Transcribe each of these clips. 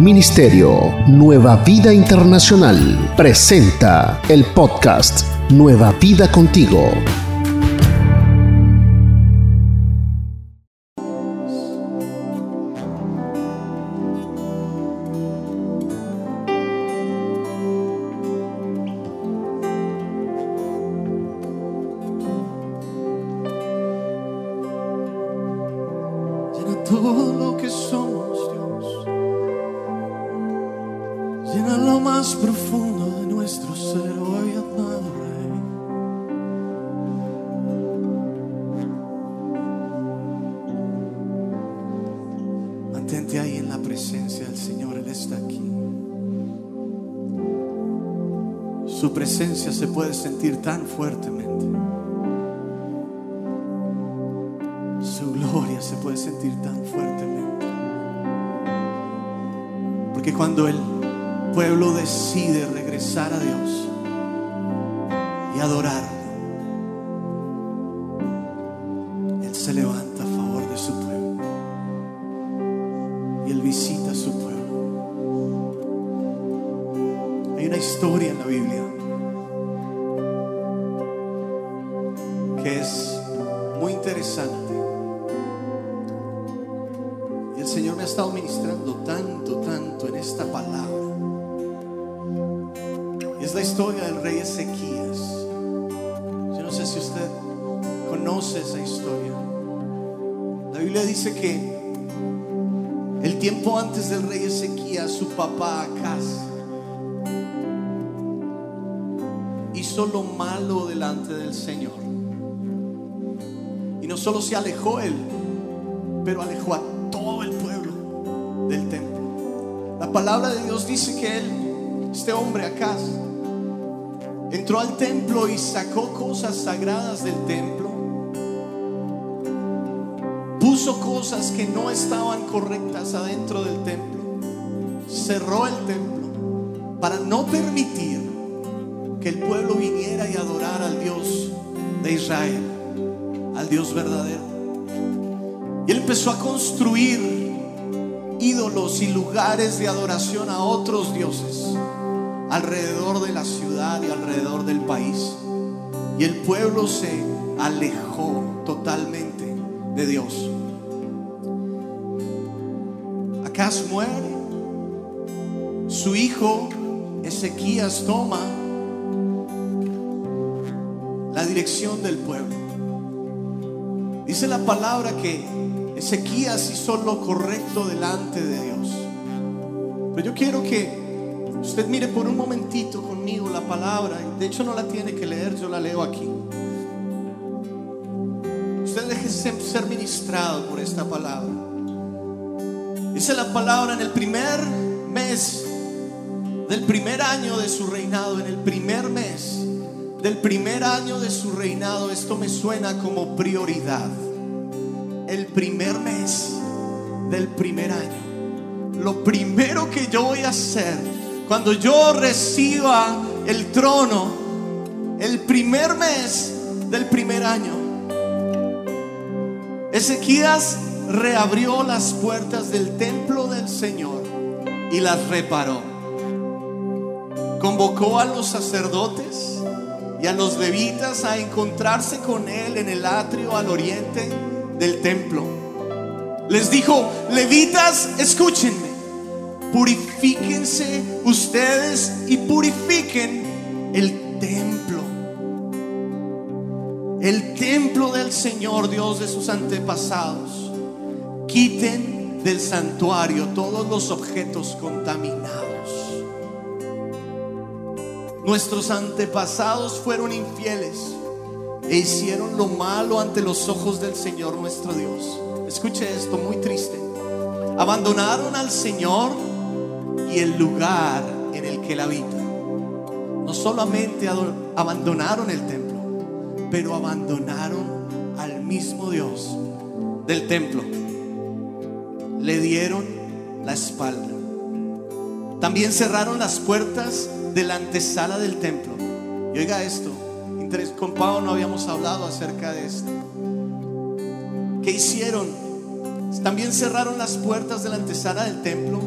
Ministerio Nueva Vida Internacional presenta el podcast Nueva Vida Contigo. Señor me ha estado ministrando tanto, tanto en esta palabra. Es la historia del rey Ezequías. Yo no sé si usted conoce esa historia. La Biblia dice que el tiempo antes del rey Ezequías, su papá Acaz hizo lo malo delante del Señor. Y no solo se alejó él, pero alejó a palabra de Dios dice que él, este hombre acá, entró al templo y sacó cosas sagradas del templo. Puso cosas que no estaban correctas adentro del templo. Cerró el templo para no permitir que el pueblo viniera y adorara al Dios de Israel, al Dios verdadero. Y él empezó a construir ídolos y lugares de adoración a otros dioses alrededor de la ciudad y alrededor del país. Y el pueblo se alejó totalmente de Dios. Acaz muere. Su hijo Ezequías toma la dirección del pueblo. Dice la palabra que Ezequías hizo lo correcto delante de Dios. Pero yo quiero que usted mire por un momentito conmigo la palabra. De hecho no la tiene que leer, yo la leo aquí. Usted déjese ser ministrado por esta palabra. Dice la palabra en el primer mes del primer año de su reinado, en el primer mes del primer año de su reinado, esto me suena como prioridad. El primer mes del primer año. Lo primero que yo voy a hacer cuando yo reciba el trono, el primer mes del primer año, Ezequías reabrió las puertas del templo del Señor y las reparó. Convocó a los sacerdotes y a los levitas a encontrarse con él en el atrio al oriente del templo. Les dijo, levitas, escúchenme, purifíquense ustedes y purifiquen el templo. El templo del Señor Dios de sus antepasados. Quiten del santuario todos los objetos contaminados. Nuestros antepasados fueron infieles e hicieron lo malo ante los ojos del Señor nuestro Dios. Escuche esto, muy triste. Abandonaron al Señor y el lugar en el que él habita. No solamente abandonaron el templo, pero abandonaron al mismo Dios del templo. Le dieron la espalda. También cerraron las puertas de la antesala del templo. Y oiga esto, con Pablo no habíamos hablado acerca de esto. ¿Qué hicieron? También cerraron las puertas de la antesala del templo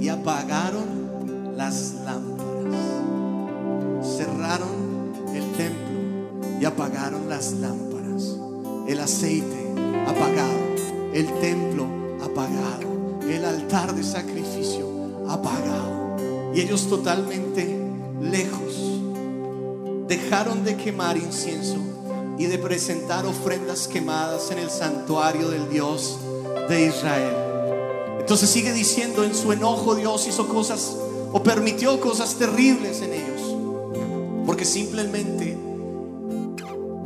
y apagaron las lámparas. Cerraron el templo y apagaron las lámparas. El aceite apagado, el templo apagado, el altar de sacrificio apagado. Y ellos totalmente lejos dejaron de quemar incienso y de presentar ofrendas quemadas en el santuario del Dios de Israel. Entonces sigue diciendo, en su enojo Dios hizo cosas o permitió cosas terribles en ellos, porque simplemente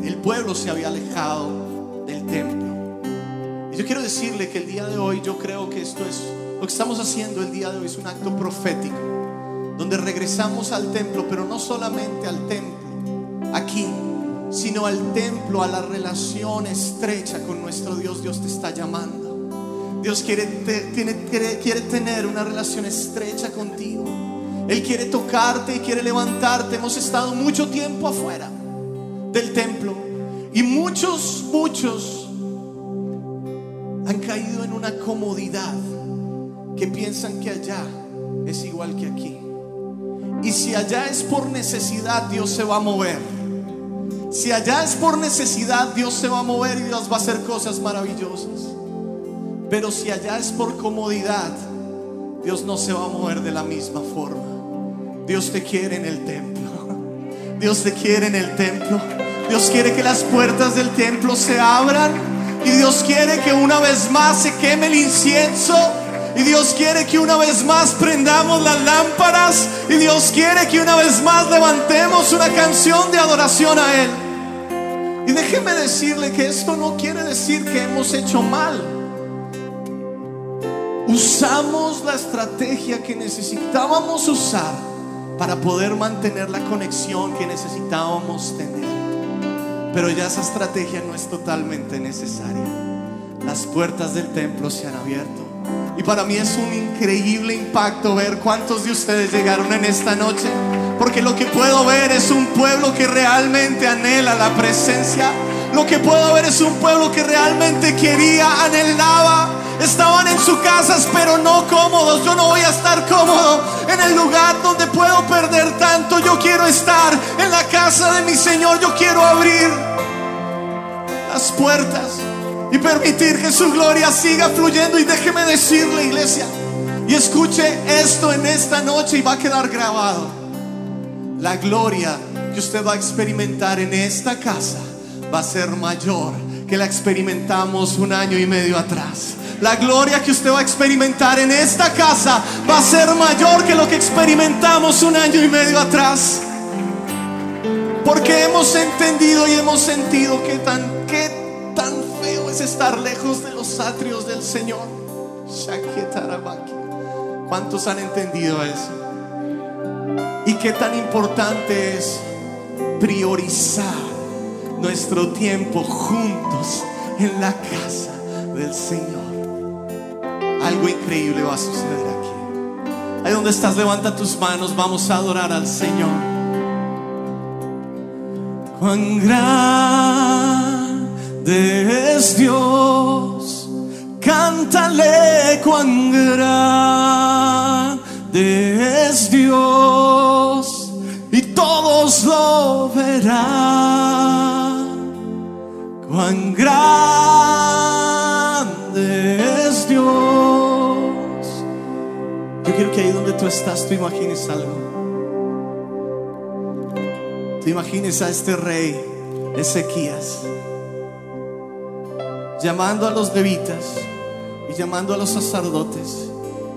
el pueblo se había alejado del templo. Y yo quiero decirle que el día de hoy yo creo que esto es, lo que estamos haciendo el día de hoy es un acto profético, donde regresamos al templo, pero no solamente al templo, aquí, sino al templo, a la relación estrecha con nuestro Dios. Dios te está llamando. Dios quiere, tiene, quiere, quiere tener una relación estrecha contigo. Él quiere tocarte y quiere levantarte. Hemos estado mucho tiempo afuera del templo y muchos, muchos han caído en una comodidad que piensan que allá es igual que aquí. Y si allá es por necesidad, Dios se va a mover. Si allá es por necesidad, Dios se va a mover y Dios va a hacer cosas maravillosas. Pero si allá es por comodidad, Dios no se va a mover de la misma forma. Dios te quiere en el templo. Dios te quiere en el templo. Dios quiere que las puertas del templo se abran. Y Dios quiere que una vez más se queme el incienso. Y Dios quiere que una vez más prendamos las lámparas. Y Dios quiere que una vez más levantemos una canción de adoración a Él. Y déjeme decirle que esto no quiere decir que hemos hecho mal usamos la estrategia que necesitábamos usar para poder mantener la conexión que necesitábamos tener. Pero ya esa estrategia no es totalmente necesaria. Las puertas del templo se han abierto. Y para mí es un increíble impacto ver cuántos de ustedes llegaron en esta noche. Porque lo que puedo ver es un pueblo que realmente anhela la presencia. Lo que puedo ver es un pueblo que realmente quería, anhelaba Estaban en sus casas, pero no cómodos. Yo no voy a estar cómodo en el lugar donde puedo perder tanto. Yo quiero estar en la casa de mi Señor. Yo quiero abrir las puertas y permitir que su gloria siga fluyendo. Y déjeme decirle, iglesia, y escuche esto en esta noche y va a quedar grabado. La gloria que usted va a experimentar en esta casa va a ser mayor que la experimentamos un año y medio atrás. La gloria que usted va a experimentar en esta casa va a ser mayor que lo que experimentamos un año y medio atrás. Porque hemos entendido y hemos sentido que tan, tan feo es estar lejos de los atrios del Señor. ¿Cuántos han entendido eso? Y qué tan importante es priorizar nuestro tiempo juntos en la casa del Señor algo increíble va a suceder aquí. Ahí donde estás, levanta tus manos, vamos a adorar al Señor. Cuán grande es Dios, cántale cuán grande grande es Dios quiero que ahí donde tú estás, tú imagines algo. Tú imagines a este rey Ezequías llamando a los levitas y llamando a los sacerdotes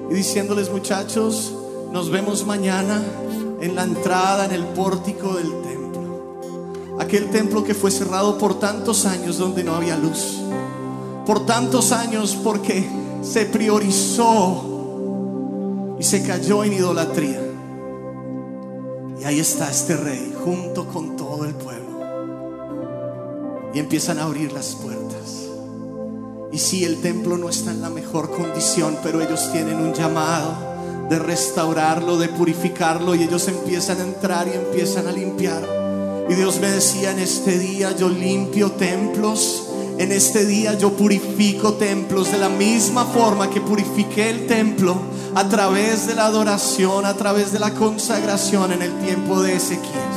y diciéndoles muchachos, nos vemos mañana en la entrada, en el pórtico del. Aquel templo que fue cerrado por tantos años donde no había luz. Por tantos años porque se priorizó y se cayó en idolatría. Y ahí está este rey junto con todo el pueblo. Y empiezan a abrir las puertas. Y si el templo no está en la mejor condición, pero ellos tienen un llamado de restaurarlo, de purificarlo, y ellos empiezan a entrar y empiezan a limpiar. Y Dios me decía en este día, yo limpio templos en este día yo purifico templos de la misma forma que purifiqué el templo a través de la adoración, a través de la consagración en el tiempo de Ezequías.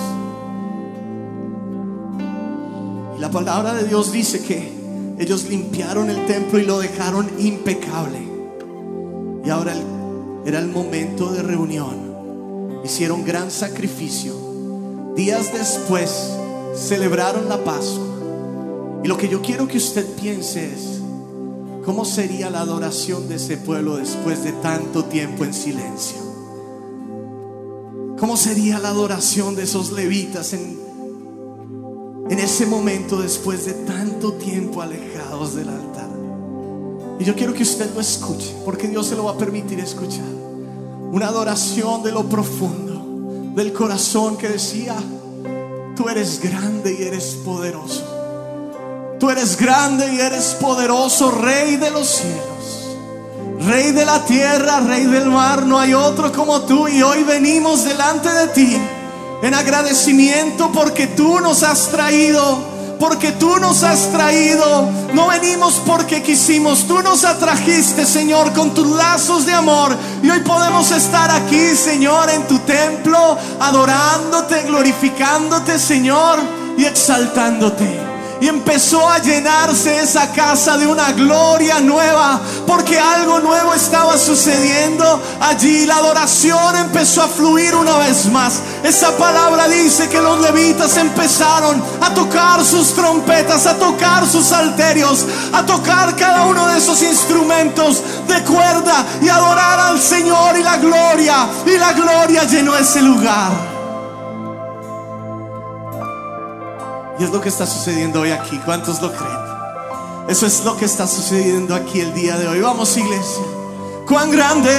Y la palabra de Dios dice que ellos limpiaron el templo y lo dejaron impecable. Y ahora era el momento de reunión. Hicieron gran sacrificio. Días después celebraron la Pascua. Y lo que yo quiero que usted piense es, ¿cómo sería la adoración de ese pueblo después de tanto tiempo en silencio? ¿Cómo sería la adoración de esos levitas en, en ese momento después de tanto tiempo alejados del altar? Y yo quiero que usted lo escuche, porque Dios se lo va a permitir escuchar. Una adoración de lo profundo, del corazón que decía, tú eres grande y eres poderoso. Tú eres grande y eres poderoso, Rey de los cielos, Rey de la tierra, Rey del mar. No hay otro como tú y hoy venimos delante de ti en agradecimiento porque tú nos has traído porque tú nos has traído. No venimos porque quisimos, tú nos atrajiste, Señor, con tus lazos de amor. Y hoy podemos estar aquí, Señor, en tu templo, adorándote, glorificándote, Señor, y exaltándote. Y empezó a llenarse esa casa de una gloria nueva, porque algo nuevo estaba sucediendo allí. La adoración empezó a fluir una vez más. Esa palabra dice que los levitas empezaron a tocar sus trompetas, a tocar sus alterios, a tocar cada uno de esos instrumentos de cuerda y adorar al Señor y la gloria. Y la gloria llenó ese lugar. Y es lo que está sucediendo hoy aquí. ¿Cuántos lo creen? Eso es lo que está sucediendo aquí el día de hoy. Vamos, iglesia. Cuán grande.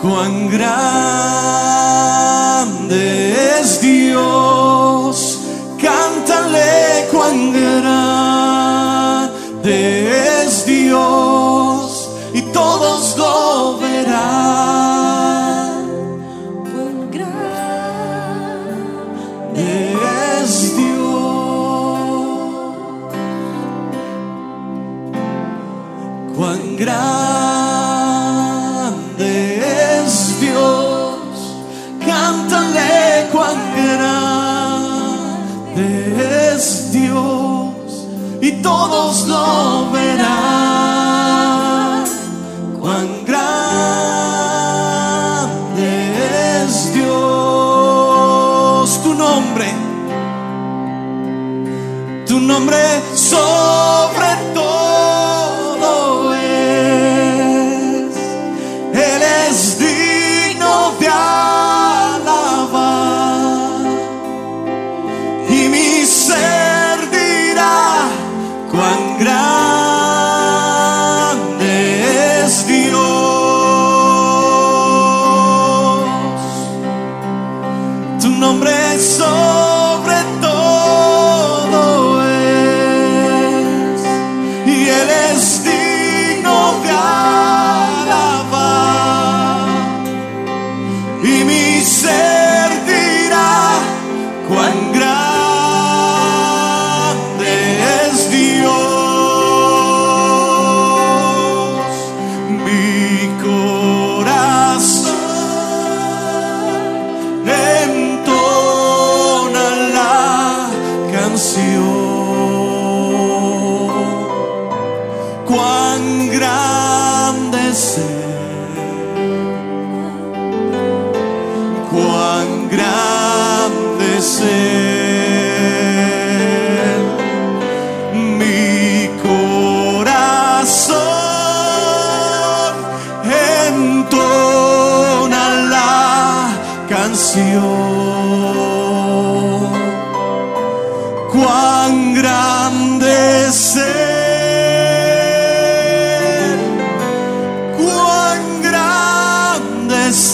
Cuán grande todos lo verán. Cuán grande es Dios. Tu nombre tu nombre sobre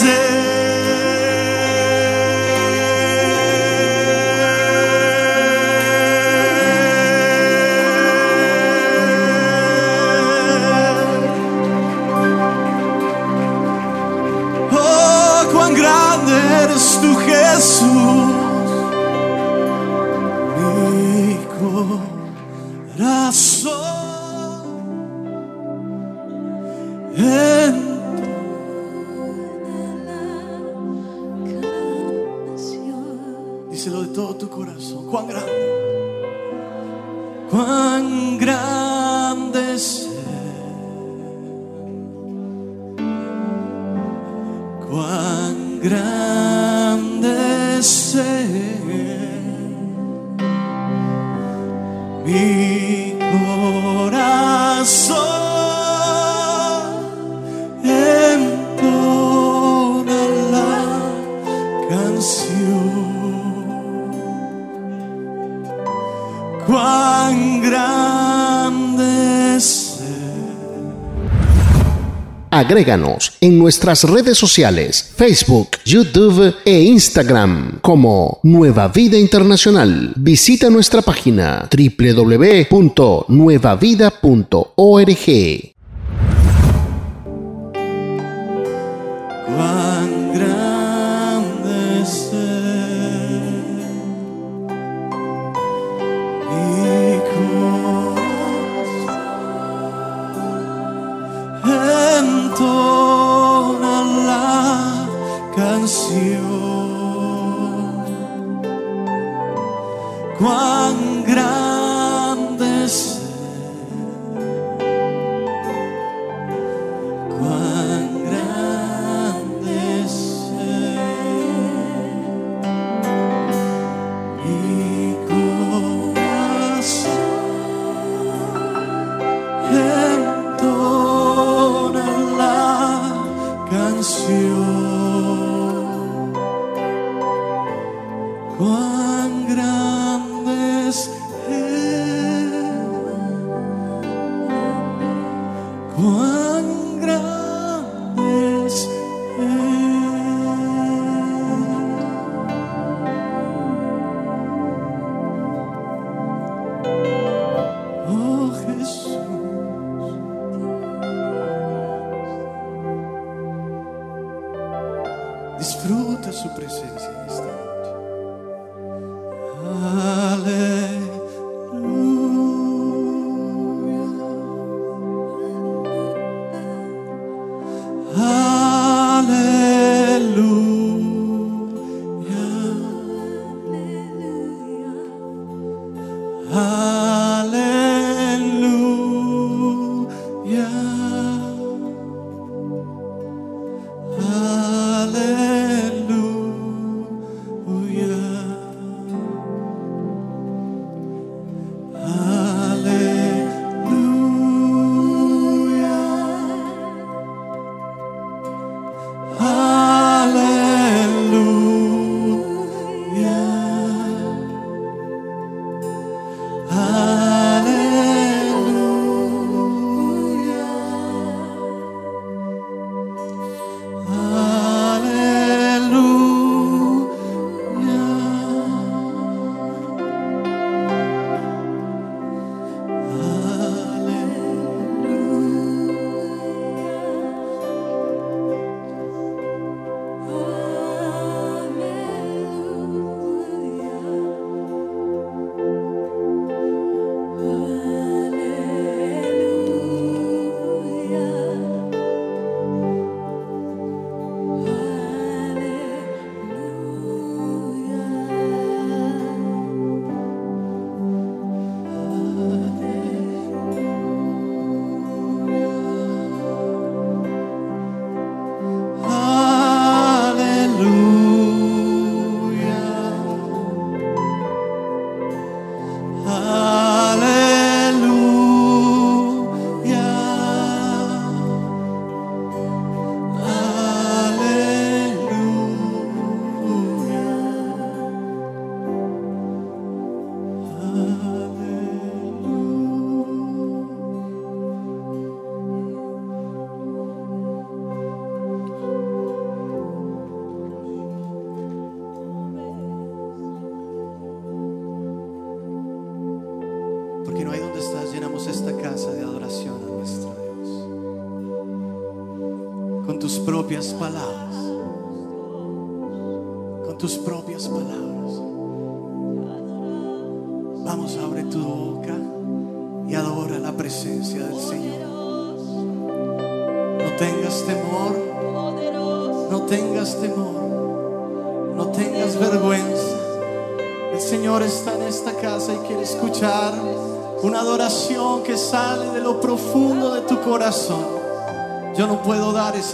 grande Agréganos en nuestras redes sociales, Facebook, YouTube e Instagram como Nueva Vida Internacional. Visita nuestra página www.nuevavida.org.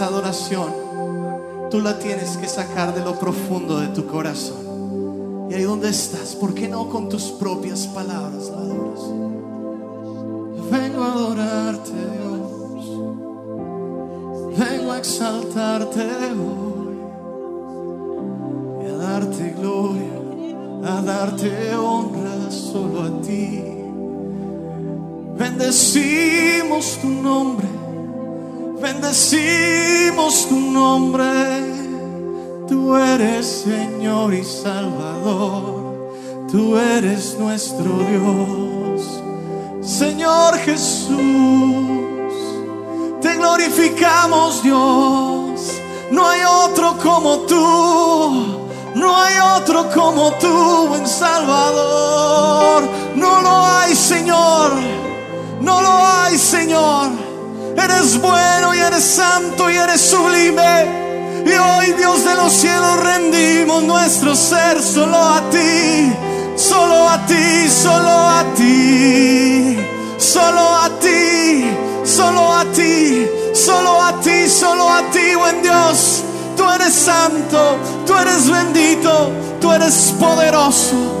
adoración. Tú la tienes que sacar de lo profundo de tu corazón. Y ahí donde estás, ¿por qué no con tus propias palabras la? Vengo a adorarte, Dios. Vengo a exaltarte hoy. Y a darte gloria, a darte honra solo a ti. Bendecimos tu nombre bendecimos tu nombre. Tú eres Señor y Salvador, tú eres nuestro Dios. Señor Jesús, te glorificamos Dios. No hay otro como tú, no hay otro como tú en Salvador. No lo hay Señor, no lo hay Señor. Eres bueno y eres santo y eres sublime. Y hoy Dios de los cielos rendimos nuestro ser solo a ti, solo a ti, solo a ti, solo a ti, solo a ti, solo a ti, solo a ti, buen Dios. Tú eres santo, tú eres bendito, tú eres poderoso.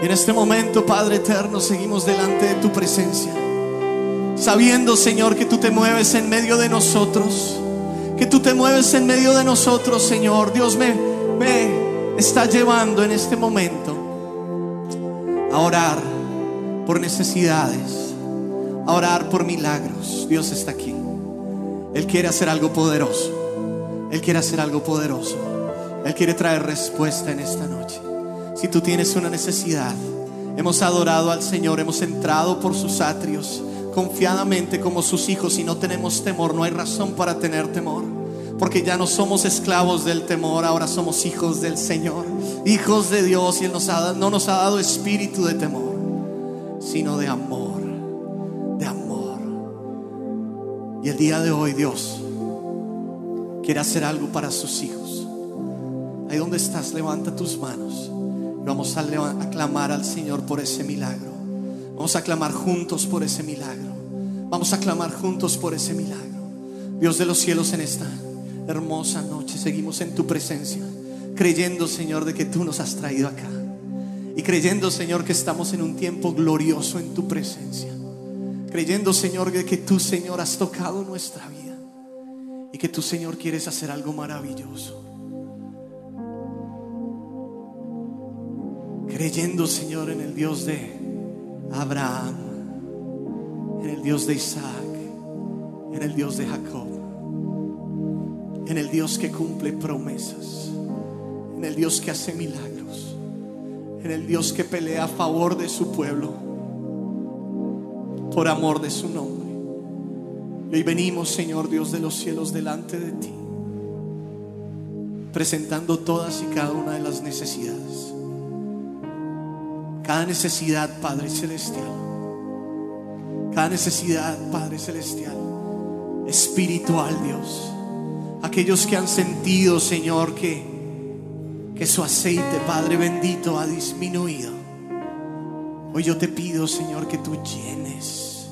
Y en este momento, Padre eterno, seguimos delante de tu presencia. Sabiendo, Señor, que tú te mueves en medio de nosotros. Que tú te mueves en medio de nosotros, Señor. Dios me, me está llevando en este momento a orar por necesidades, a orar por milagros. Dios está aquí. Él quiere hacer algo poderoso. Él quiere hacer algo poderoso. Él quiere traer respuesta en esta noche. Si tú tienes una necesidad, hemos adorado al Señor, hemos entrado por sus atrios confiadamente como sus hijos y no tenemos temor, no hay razón para tener temor. Porque ya no somos esclavos del temor, ahora somos hijos del Señor, hijos de Dios y Él nos no nos ha dado espíritu de temor, sino de amor, de amor. Y el día de hoy Dios quiere hacer algo para sus hijos. Ahí donde estás, levanta tus manos. Vamos a clamar al Señor por ese milagro. Vamos a clamar juntos por ese milagro. Vamos a clamar juntos por ese milagro. Dios de los cielos en esta hermosa noche seguimos en tu presencia, creyendo Señor de que tú nos has traído acá. Y creyendo Señor que estamos en un tiempo glorioso en tu presencia. Creyendo Señor de que tú Señor has tocado nuestra vida. Y que tú Señor quieres hacer algo maravilloso. Creyendo, Señor, en el Dios de Abraham, en el Dios de Isaac, en el Dios de Jacob, en el Dios que cumple promesas, en el Dios que hace milagros, en el Dios que pelea a favor de su pueblo, por amor de su nombre. Hoy venimos, Señor Dios de los cielos, delante de ti, presentando todas y cada una de las necesidades cada necesidad, Padre Celestial. Cada necesidad, Padre Celestial. Espiritual, Dios. Aquellos que han sentido, Señor, que, que su aceite, Padre bendito, ha disminuido. Hoy yo te pido, Señor, que tú llenes,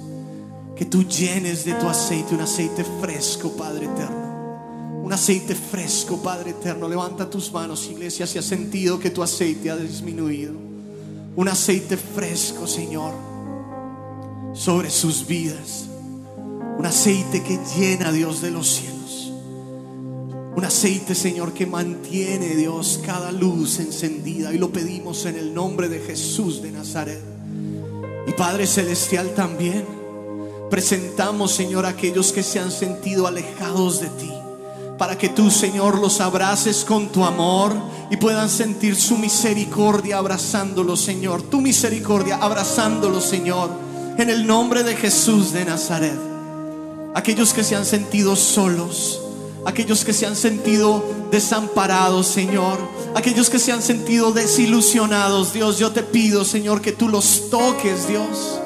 que tú llenes de tu aceite, un aceite fresco, Padre eterno. Un aceite fresco, Padre eterno. Levanta tus manos, iglesia, si has sentido que tu aceite ha disminuido un aceite fresco, Señor, sobre sus vidas. Un aceite que llena, Dios, de los cielos. Un aceite, Señor, que mantiene, Dios, cada luz encendida. Y lo pedimos en el nombre de Jesús de Nazaret. Y Padre Celestial también. Presentamos, Señor, a aquellos que se han sentido alejados de ti para que tú, Señor, los abraces con tu amor y puedan sentir su misericordia abrazándolo, Señor. Tu misericordia abrazándolo, Señor, en el nombre de Jesús de Nazaret. Aquellos que se han sentido solos, aquellos que se han sentido desamparados, Señor, aquellos que se han sentido desilusionados, Dios, yo te pido, Señor, que tú los toques, Dios.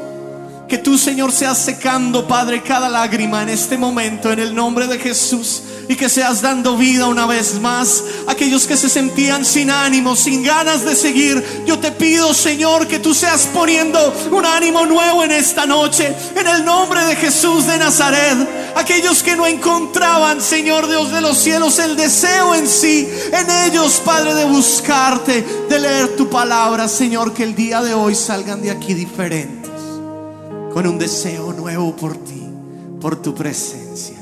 Que tú, Señor, seas secando, Padre, cada lágrima en este momento, en el nombre de Jesús. Y que seas dando vida una vez más aquellos que se sentían sin ánimo, sin ganas de seguir. Yo te pido, Señor, que tú seas poniendo un ánimo nuevo en esta noche. En el nombre de Jesús de Nazaret. Aquellos que no encontraban, Señor Dios de los cielos, el deseo en sí, en ellos, Padre, de buscarte, de leer tu palabra, Señor, que el día de hoy salgan de aquí diferentes con un deseo nuevo por ti, por tu presencia,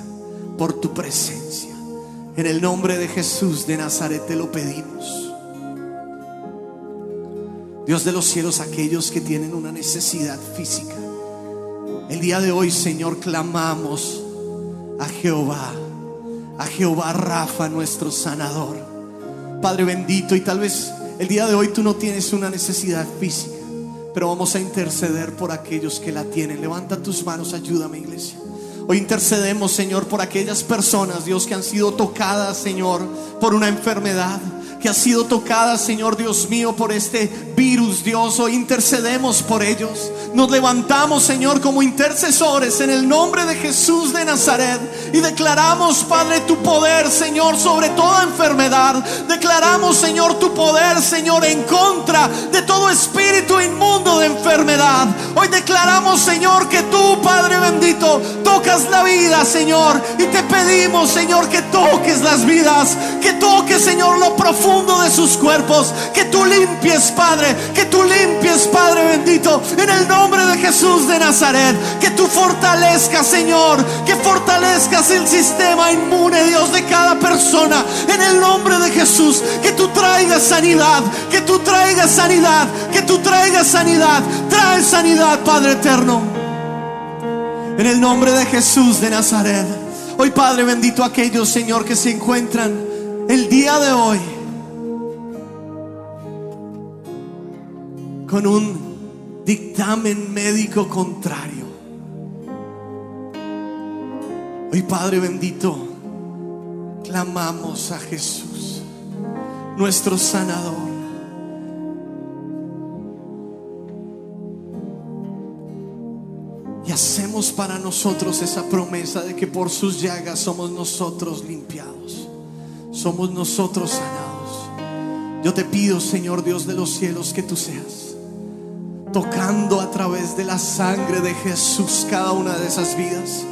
por tu presencia. En el nombre de Jesús de Nazaret te lo pedimos. Dios de los cielos, aquellos que tienen una necesidad física. El día de hoy, Señor, clamamos a Jehová, a Jehová Rafa, nuestro sanador. Padre bendito, y tal vez el día de hoy tú no tienes una necesidad física pero vamos a interceder por aquellos que la tienen. Levanta tus manos, ayúdame, iglesia. Hoy intercedemos, Señor, por aquellas personas, Dios, que han sido tocadas, Señor, por una enfermedad que ha sido tocada, Señor Dios mío, por este virus, Dios. Hoy intercedemos por ellos. Nos levantamos, Señor, como intercesores en el nombre de Jesús de Nazaret y declaramos, Padre, tu poder, Señor, sobre toda enfermedad. Declaramos, Señor, tu poder, Señor, en contra de todo espíritu inmundo de enfermedad. Hoy declaramos, Señor, que tú, Padre bendito, tocas la vida, Señor, y te pedimos, Señor, que toques las vidas, que toques, Señor, lo profundo de sus cuerpos. Que tú limpies, Padre. Que tú limpies, Padre bendito. En el nombre de Jesús de Nazaret. Que tú fortalezcas, Señor. Que fortalezcas el sistema inmune, Dios, de cada persona. En el nombre de Jesús. Que tú traigas sanidad. Que tú traigas sanidad. Que tú traigas sanidad. Trae sanidad, Padre eterno. En el nombre de Jesús de Nazaret. Hoy, Padre bendito, aquellos, Señor, que se encuentran el día de hoy con un dictamen médico contrario. Hoy Padre bendito, clamamos a Jesús, nuestro sanador. Y hacemos para nosotros esa promesa de que por sus llagas somos nosotros limpiados, somos nosotros sanados. Yo te pido, Señor Dios de los cielos, que tú seas tocando a través de la sangre de Jesús cada una de esas vidas.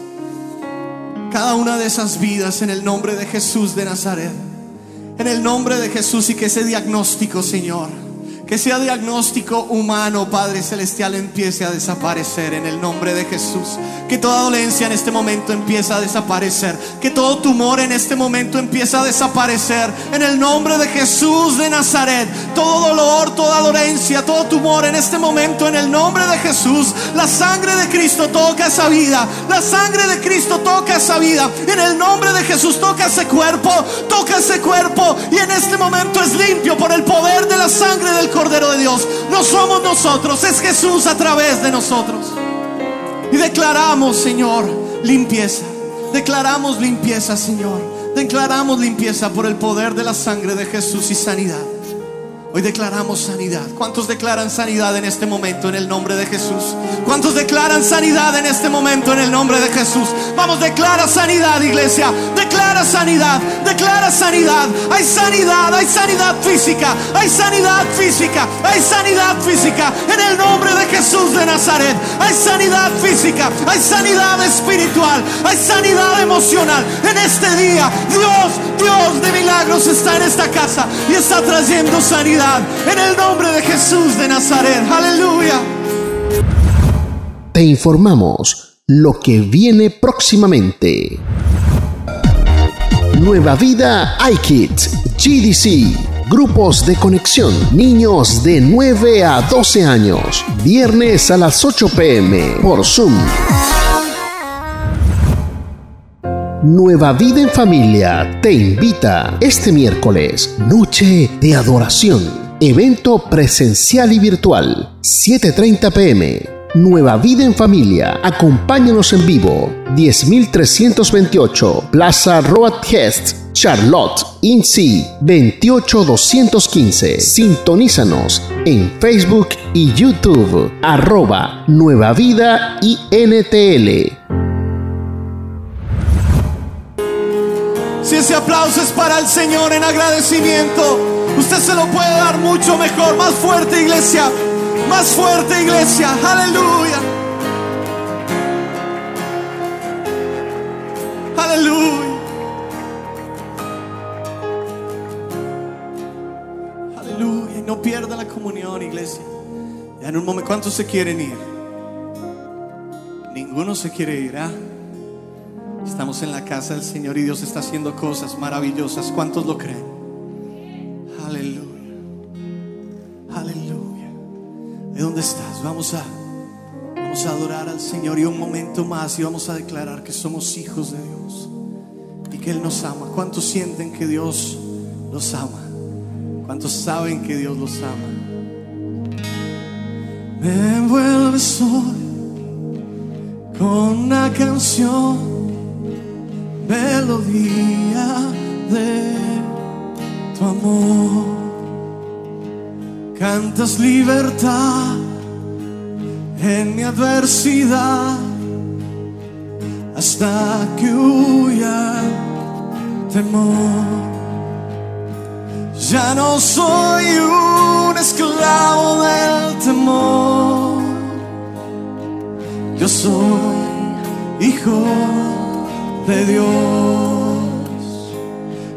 Cada una de esas vidas en el nombre de Jesús de Nazaret. En el nombre de Jesús y que ese diagnóstico, Señor que sea diagnóstico humano, Padre Celestial, empiece a desaparecer en el nombre de Jesús. Que toda dolencia en este momento empiece a desaparecer. Que todo tumor en este momento empiece a desaparecer en el nombre de Jesús de Nazaret. Todo dolor, toda dolencia, todo tumor en este momento en el nombre de Jesús. La sangre de Cristo toca esa vida. La sangre de Cristo toca esa vida. En el nombre de Jesús toca ese cuerpo, toca ese cuerpo y en este momento es limpio por el poder de la sangre del Cordero de Dios. No somos nosotros, es Jesús a través de nosotros. Y declaramos, Señor, limpieza. Declaramos limpieza, Señor. Declaramos limpieza por el poder de la sangre de Jesús y sanidad. Hoy declaramos sanidad. ¿Cuántos declaran sanidad en este momento en el nombre de Jesús? ¿Cuántos declaran sanidad en este momento en el nombre de Jesús? Vamos, declara sanidad, iglesia. Declara sanidad, declara sanidad. Hay sanidad, hay sanidad física, hay sanidad física, hay sanidad física en el nombre de Jesús de Nazaret. Hay sanidad física, hay sanidad espiritual, hay sanidad emocional. En este día, Dios, Dios de milagros está en esta casa y está trayendo sanidad en el nombre de Jesús de Nazaret. Aleluya. Te informamos lo que viene próximamente. Nueva Vida iKids, GDC, grupos de conexión, niños de 9 a 12 años, viernes a las 8 pm por Zoom. Nueva Vida en Familia te invita este miércoles, Noche de Adoración, evento presencial y virtual, 7.30 pm Nueva Vida en Familia. Acompáñanos en vivo. 10328 Plaza Road Hest, Charlotte, INSI 28215. Sintonízanos en Facebook y YouTube. Arroba Nueva Vida INTL. Si ese aplauso es para el Señor en agradecimiento, usted se lo puede dar mucho mejor, más fuerte iglesia. Más fuerte, iglesia. Aleluya. Aleluya. Aleluya. No pierda la comunión, iglesia. Ya en un momento, ¿cuántos se quieren ir? Ninguno se quiere ir, ¿ah? Estamos en la casa del Señor y Dios está haciendo cosas maravillosas. ¿Cuántos lo creen? Aleluya. ¿De dónde estás? Vamos a, vamos a adorar al Señor y un momento más y vamos a declarar que somos hijos de Dios y que Él nos ama. ¿Cuántos sienten que Dios los ama? ¿Cuántos saben que Dios los ama? Me envuelves hoy con una canción, melodía de tu amor cantas libertad en mi adversidad hasta que huya temor. Ya no soy un esclavo del temor, yo soy hijo de Dios.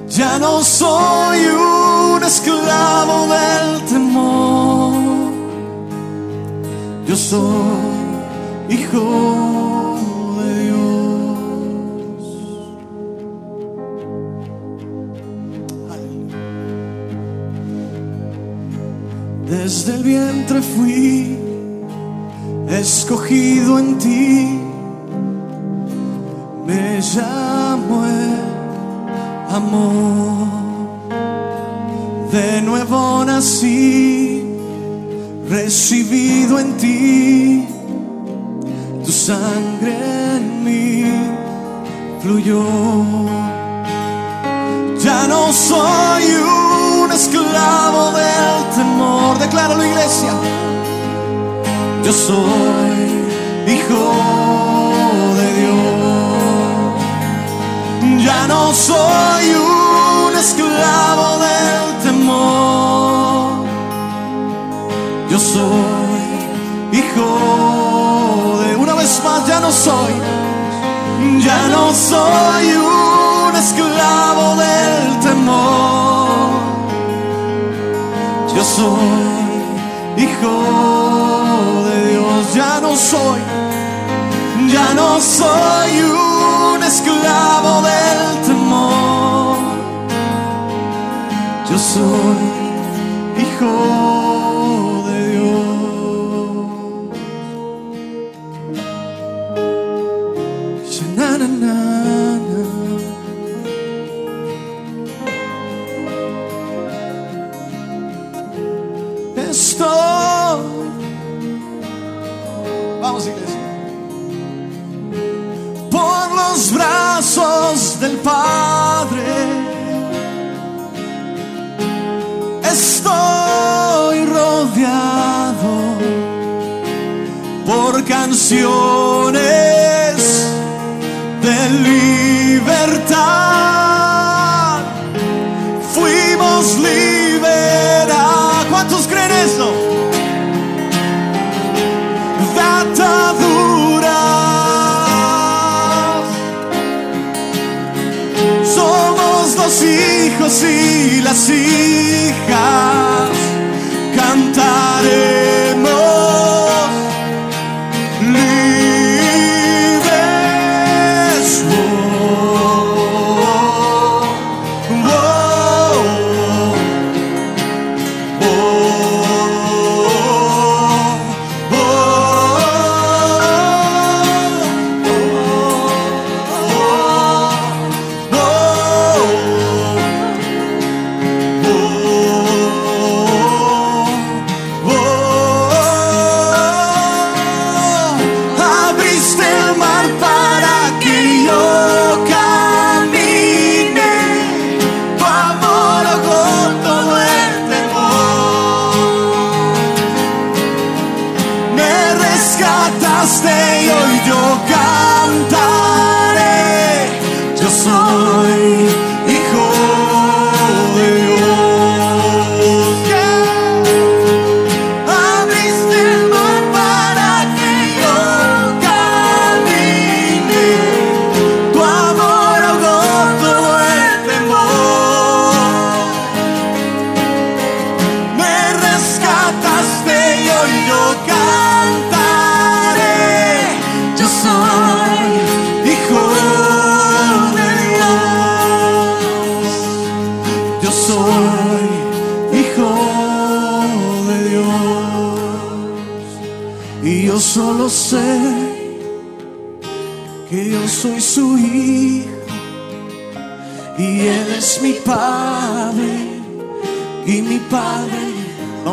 Ya no soy un esclavo del temor. Yo soy hijo de Dios. Desde el vientre fui escogido en ti. Me llamo amor. De nuevo nací, recibido en ti, tu sangre en mí fluyó. Ya no soy un esclavo del temor, declara la iglesia. Yo soy hijo no soy un esclavo del temor. Yo soy hijo de una vez más, ya no soy. Ya no soy un esclavo del temor. Yo soy hijo de Dios, ya no soy. Ya no soy un esclavo del temor. Yo soy hijo brazos del Padre. Estoy rodeado por canciones de libertad. Las hijas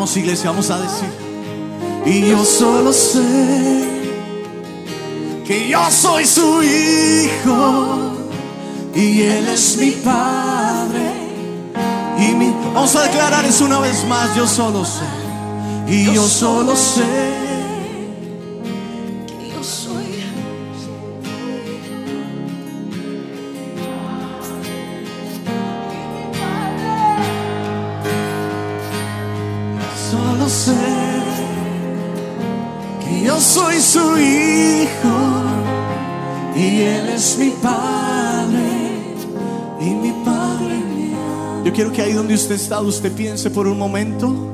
Vamos iglesia, vamos a decir. Y yo solo sé que yo soy su hijo. Y él es mi padre. Y mi... Vamos a declarar eso una vez más. Yo solo sé. Y yo solo sé. Yo soy su hijo y él es mi padre y mi padre. Yo quiero que ahí donde usted está, usted piense por un momento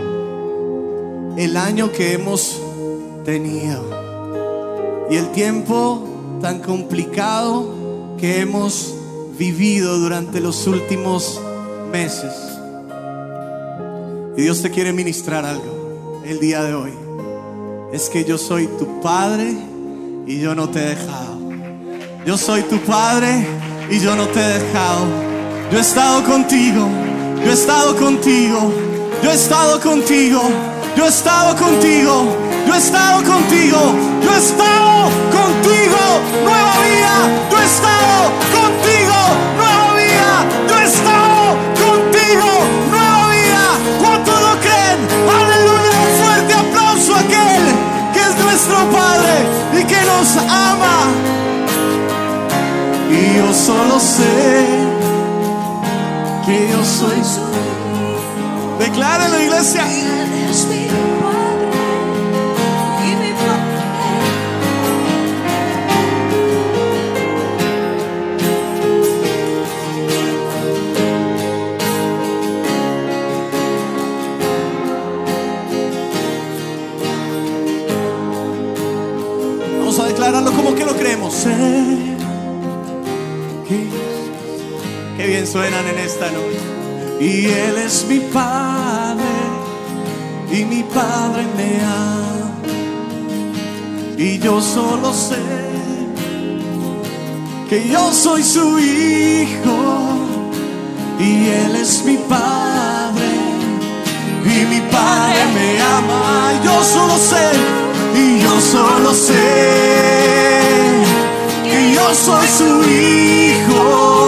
el año que hemos tenido y el tiempo tan complicado que hemos vivido durante los últimos meses. Y Dios te quiere ministrar algo el día de hoy. Es que yo soy tu padre y yo no te he dejado. Yo soy tu padre y yo no te he dejado. Yo he estado contigo. Yo he estado contigo. Yo he estado contigo. Yo he estado contigo. Yo he estado contigo. Yo he estado contigo. Nueva vida. Yo he estado contigo. Nos ama. Y yo solo sé que yo soy su Declárelo, iglesia. Como que lo creemos. Que bien suenan en esta noche. Y Él es mi Padre y mi Padre me ama. Y yo solo sé que yo soy su hijo y Él es mi Padre y mi Padre me ama. Yo solo sé, y yo solo sé yo soy su hijo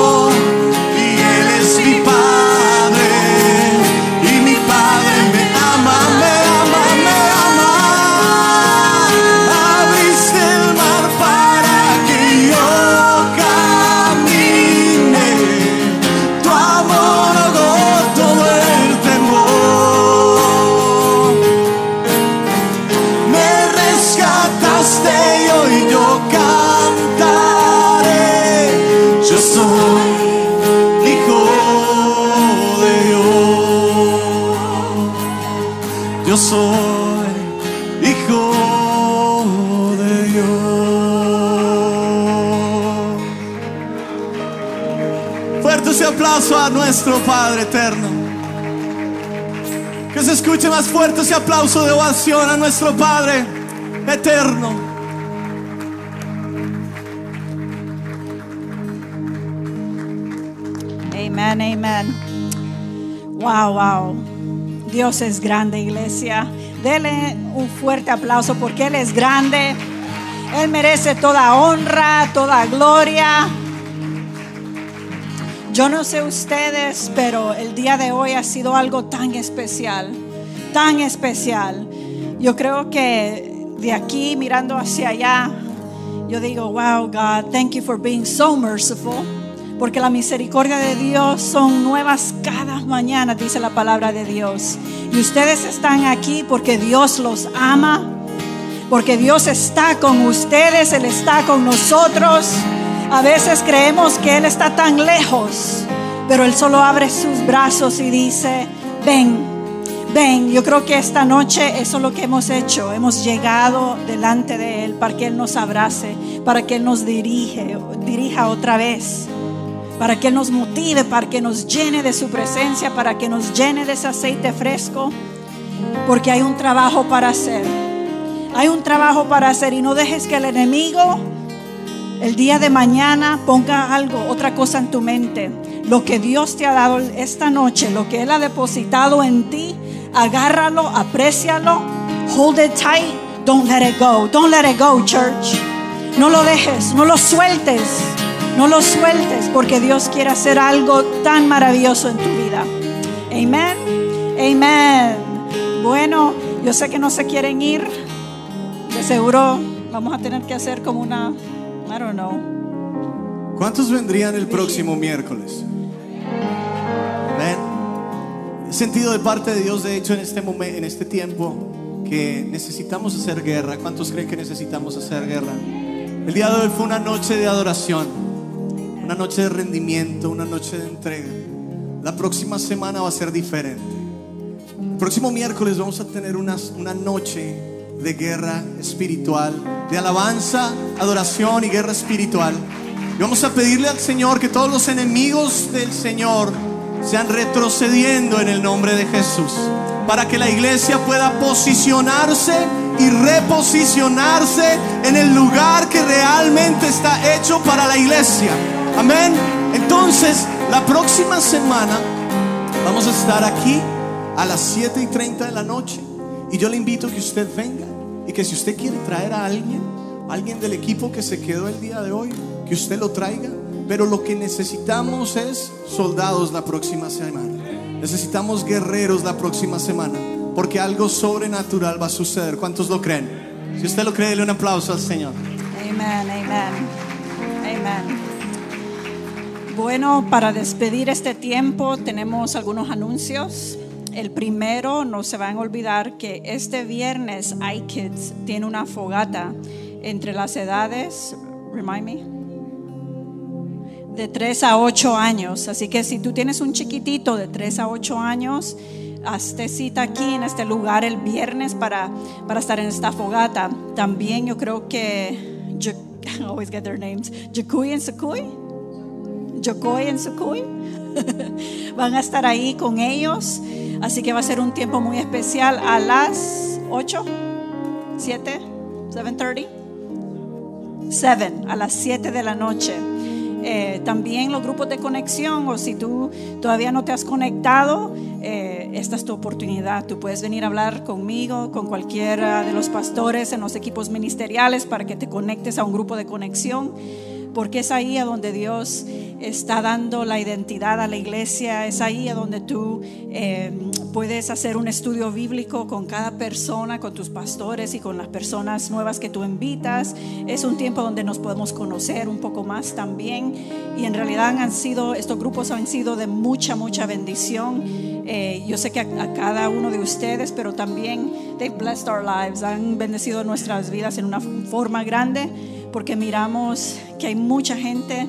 nuestro Padre eterno. Que se escuche más fuerte ese aplauso de ovación a nuestro Padre eterno. Amén, amén. Wow, wow. Dios es grande, iglesia. Dele un fuerte aplauso porque Él es grande. Él merece toda honra, toda gloria. Yo no sé ustedes, pero el día de hoy ha sido algo tan especial, tan especial. Yo creo que de aquí mirando hacia allá, yo digo, wow, God, thank you for being so merciful. Porque la misericordia de Dios son nuevas cada mañana, dice la palabra de Dios. Y ustedes están aquí porque Dios los ama, porque Dios está con ustedes, Él está con nosotros. A veces creemos que Él está tan lejos, pero Él solo abre sus brazos y dice, ven, ven. Yo creo que esta noche eso es lo que hemos hecho. Hemos llegado delante de Él para que Él nos abrace, para que Él nos dirige, dirija otra vez para que Él nos motive, para que nos llene de su presencia, para que nos llene de ese aceite fresco, porque hay un trabajo para hacer. Hay un trabajo para hacer y no dejes que el enemigo el día de mañana ponga algo, otra cosa en tu mente. Lo que Dios te ha dado esta noche, lo que Él ha depositado en ti, agárralo, aprécialo, hold it tight, don't let it go, don't let it go, church. No lo dejes, no lo sueltes. No lo sueltes porque Dios quiere hacer algo tan maravilloso en tu vida. Amén. Amén. Bueno, yo sé que no se quieren ir. De seguro vamos a tener que hacer como una, I don't know. ¿Cuántos vendrían el próximo miércoles? Amén. Sentido de parte de Dios, de hecho, en este momento, en este tiempo, que necesitamos hacer guerra. ¿Cuántos creen que necesitamos hacer guerra? El día de hoy fue una noche de adoración una noche de rendimiento, una noche de entrega. La próxima semana va a ser diferente. El próximo miércoles vamos a tener una, una noche de guerra espiritual, de alabanza, adoración y guerra espiritual. Y vamos a pedirle al Señor que todos los enemigos del Señor sean retrocediendo en el nombre de Jesús, para que la iglesia pueda posicionarse y reposicionarse en el lugar que realmente está hecho para la iglesia. Amén. Entonces, la próxima semana vamos a estar aquí a las 7 y 30 de la noche. Y yo le invito a que usted venga y que si usted quiere traer a alguien, alguien del equipo que se quedó el día de hoy, que usted lo traiga. Pero lo que necesitamos es soldados la próxima semana. Necesitamos guerreros la próxima semana. Porque algo sobrenatural va a suceder. ¿Cuántos lo creen? Si usted lo cree, dele un aplauso al Señor. Amén, amén. Amén. Bueno, para despedir este tiempo tenemos algunos anuncios. El primero, no se van a olvidar que este viernes iKids tiene una fogata entre las edades, remind me, de 3 a 8 años. Así que si tú tienes un chiquitito de 3 a 8 años, hazte cita aquí en este lugar el viernes para, para estar en esta fogata. También yo creo que, I always get their names, Jacuy y Secuy. Yokoi en Sukui. Van a estar ahí con ellos. Así que va a ser un tiempo muy especial a las 8, 7, 7.30. 7, a las 7 de la noche. Eh, también los grupos de conexión o si tú todavía no te has conectado, eh, esta es tu oportunidad. Tú puedes venir a hablar conmigo, con cualquiera de los pastores en los equipos ministeriales para que te conectes a un grupo de conexión porque es ahí a donde Dios está dando la identidad a la iglesia, es ahí a donde tú eh, puedes hacer un estudio bíblico con cada persona, con tus pastores y con las personas nuevas que tú invitas. Es un tiempo donde nos podemos conocer un poco más también y en realidad han sido, estos grupos han sido de mucha, mucha bendición. Eh, yo sé que a, a, cada uno de ustedes, pero también they've blessed our lives, han bendecido nuestras vidas en una forma grande porque miramos que hay mucha gente.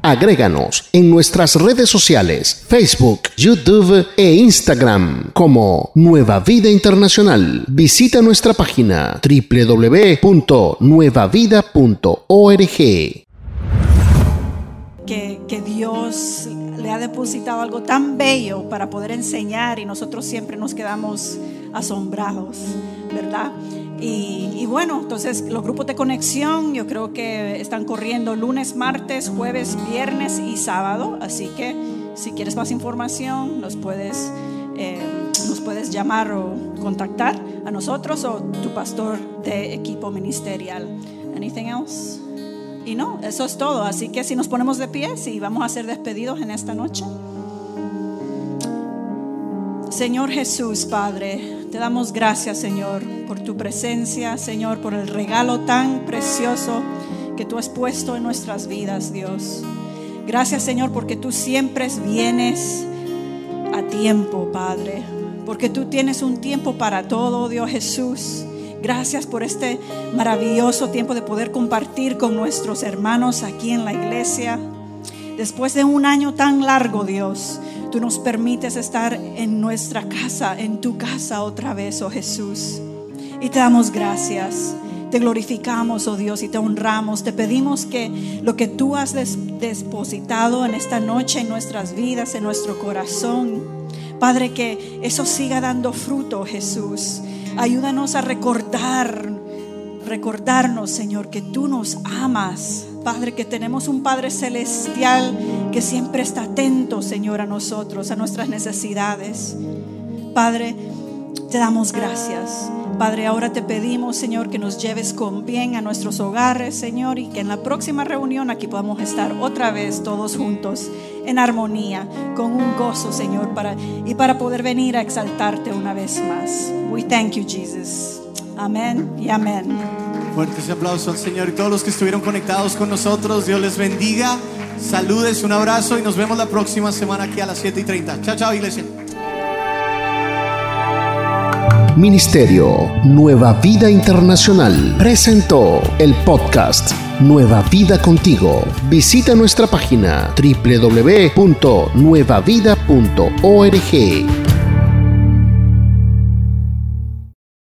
Agréganos en nuestras redes sociales, Facebook, YouTube e Instagram como Nueva Vida Internacional. Visita nuestra página www.nuevavida.org. Que, que Dios le ha depositado algo tan bello para poder enseñar y nosotros siempre nos quedamos asombrados, ¿verdad? Y, y, bueno, entonces los grupos de conexión yo creo que están corriendo lunes, martes, jueves, viernes y sábado. Así que si quieres más información, nos puedes, eh, nos puedes llamar o contactar a nosotros o tu pastor de equipo ministerial. Anything else? Y no, eso es todo. Así que si nos ponemos de pie, y vamos a ser despedidos en esta noche. Señor Jesús, Padre, Te damos gracias, Señor, por tu presencia, Señor, por el regalo tan precioso que tú has puesto en nuestras vidas, Dios. Gracias, Señor, porque tú siempre vienes a tiempo, Padre. Porque tú tienes un tiempo para todo, Dios Jesús. Gracias por este maravilloso tiempo de poder compartir con nuestros hermanos aquí en la iglesia. Después de un año tan largo, Dios, tú nos permites estar en nuestra casa, en tu casa otra vez, oh Jesús. Y te damos gracias. Te glorificamos, oh Dios, y te honramos. Te pedimos que lo que tú has depositado en esta noche en nuestras vidas, en nuestro corazón, Padre, que eso siga dando fruto, Jesús. Ayúdanos a recordar, recordarnos, Señor, que tú nos amas. Padre, que tenemos un Padre celestial que siempre está atento, Señor, a nosotros, a nuestras necesidades. Padre, te damos gracias. Padre, ahora te pedimos, Señor, que nos lleves con bien a nuestros hogares, Señor, y que en la próxima reunión aquí podamos estar otra vez todos juntos en armonía, con un gozo, Señor, para, y para poder venir a exaltarte una vez más. We thank you, Jesus. Amén y amén. Fuerte ese aplauso al Señor y todos los que estuvieron conectados con nosotros. Dios les bendiga. Saludes, un abrazo y nos vemos la próxima semana aquí a las 7 y 30. Chao, chao, iglesia. Ministerio Nueva Vida Internacional presentó el podcast Nueva Vida Contigo. Visita nuestra página www.nuevavida.org.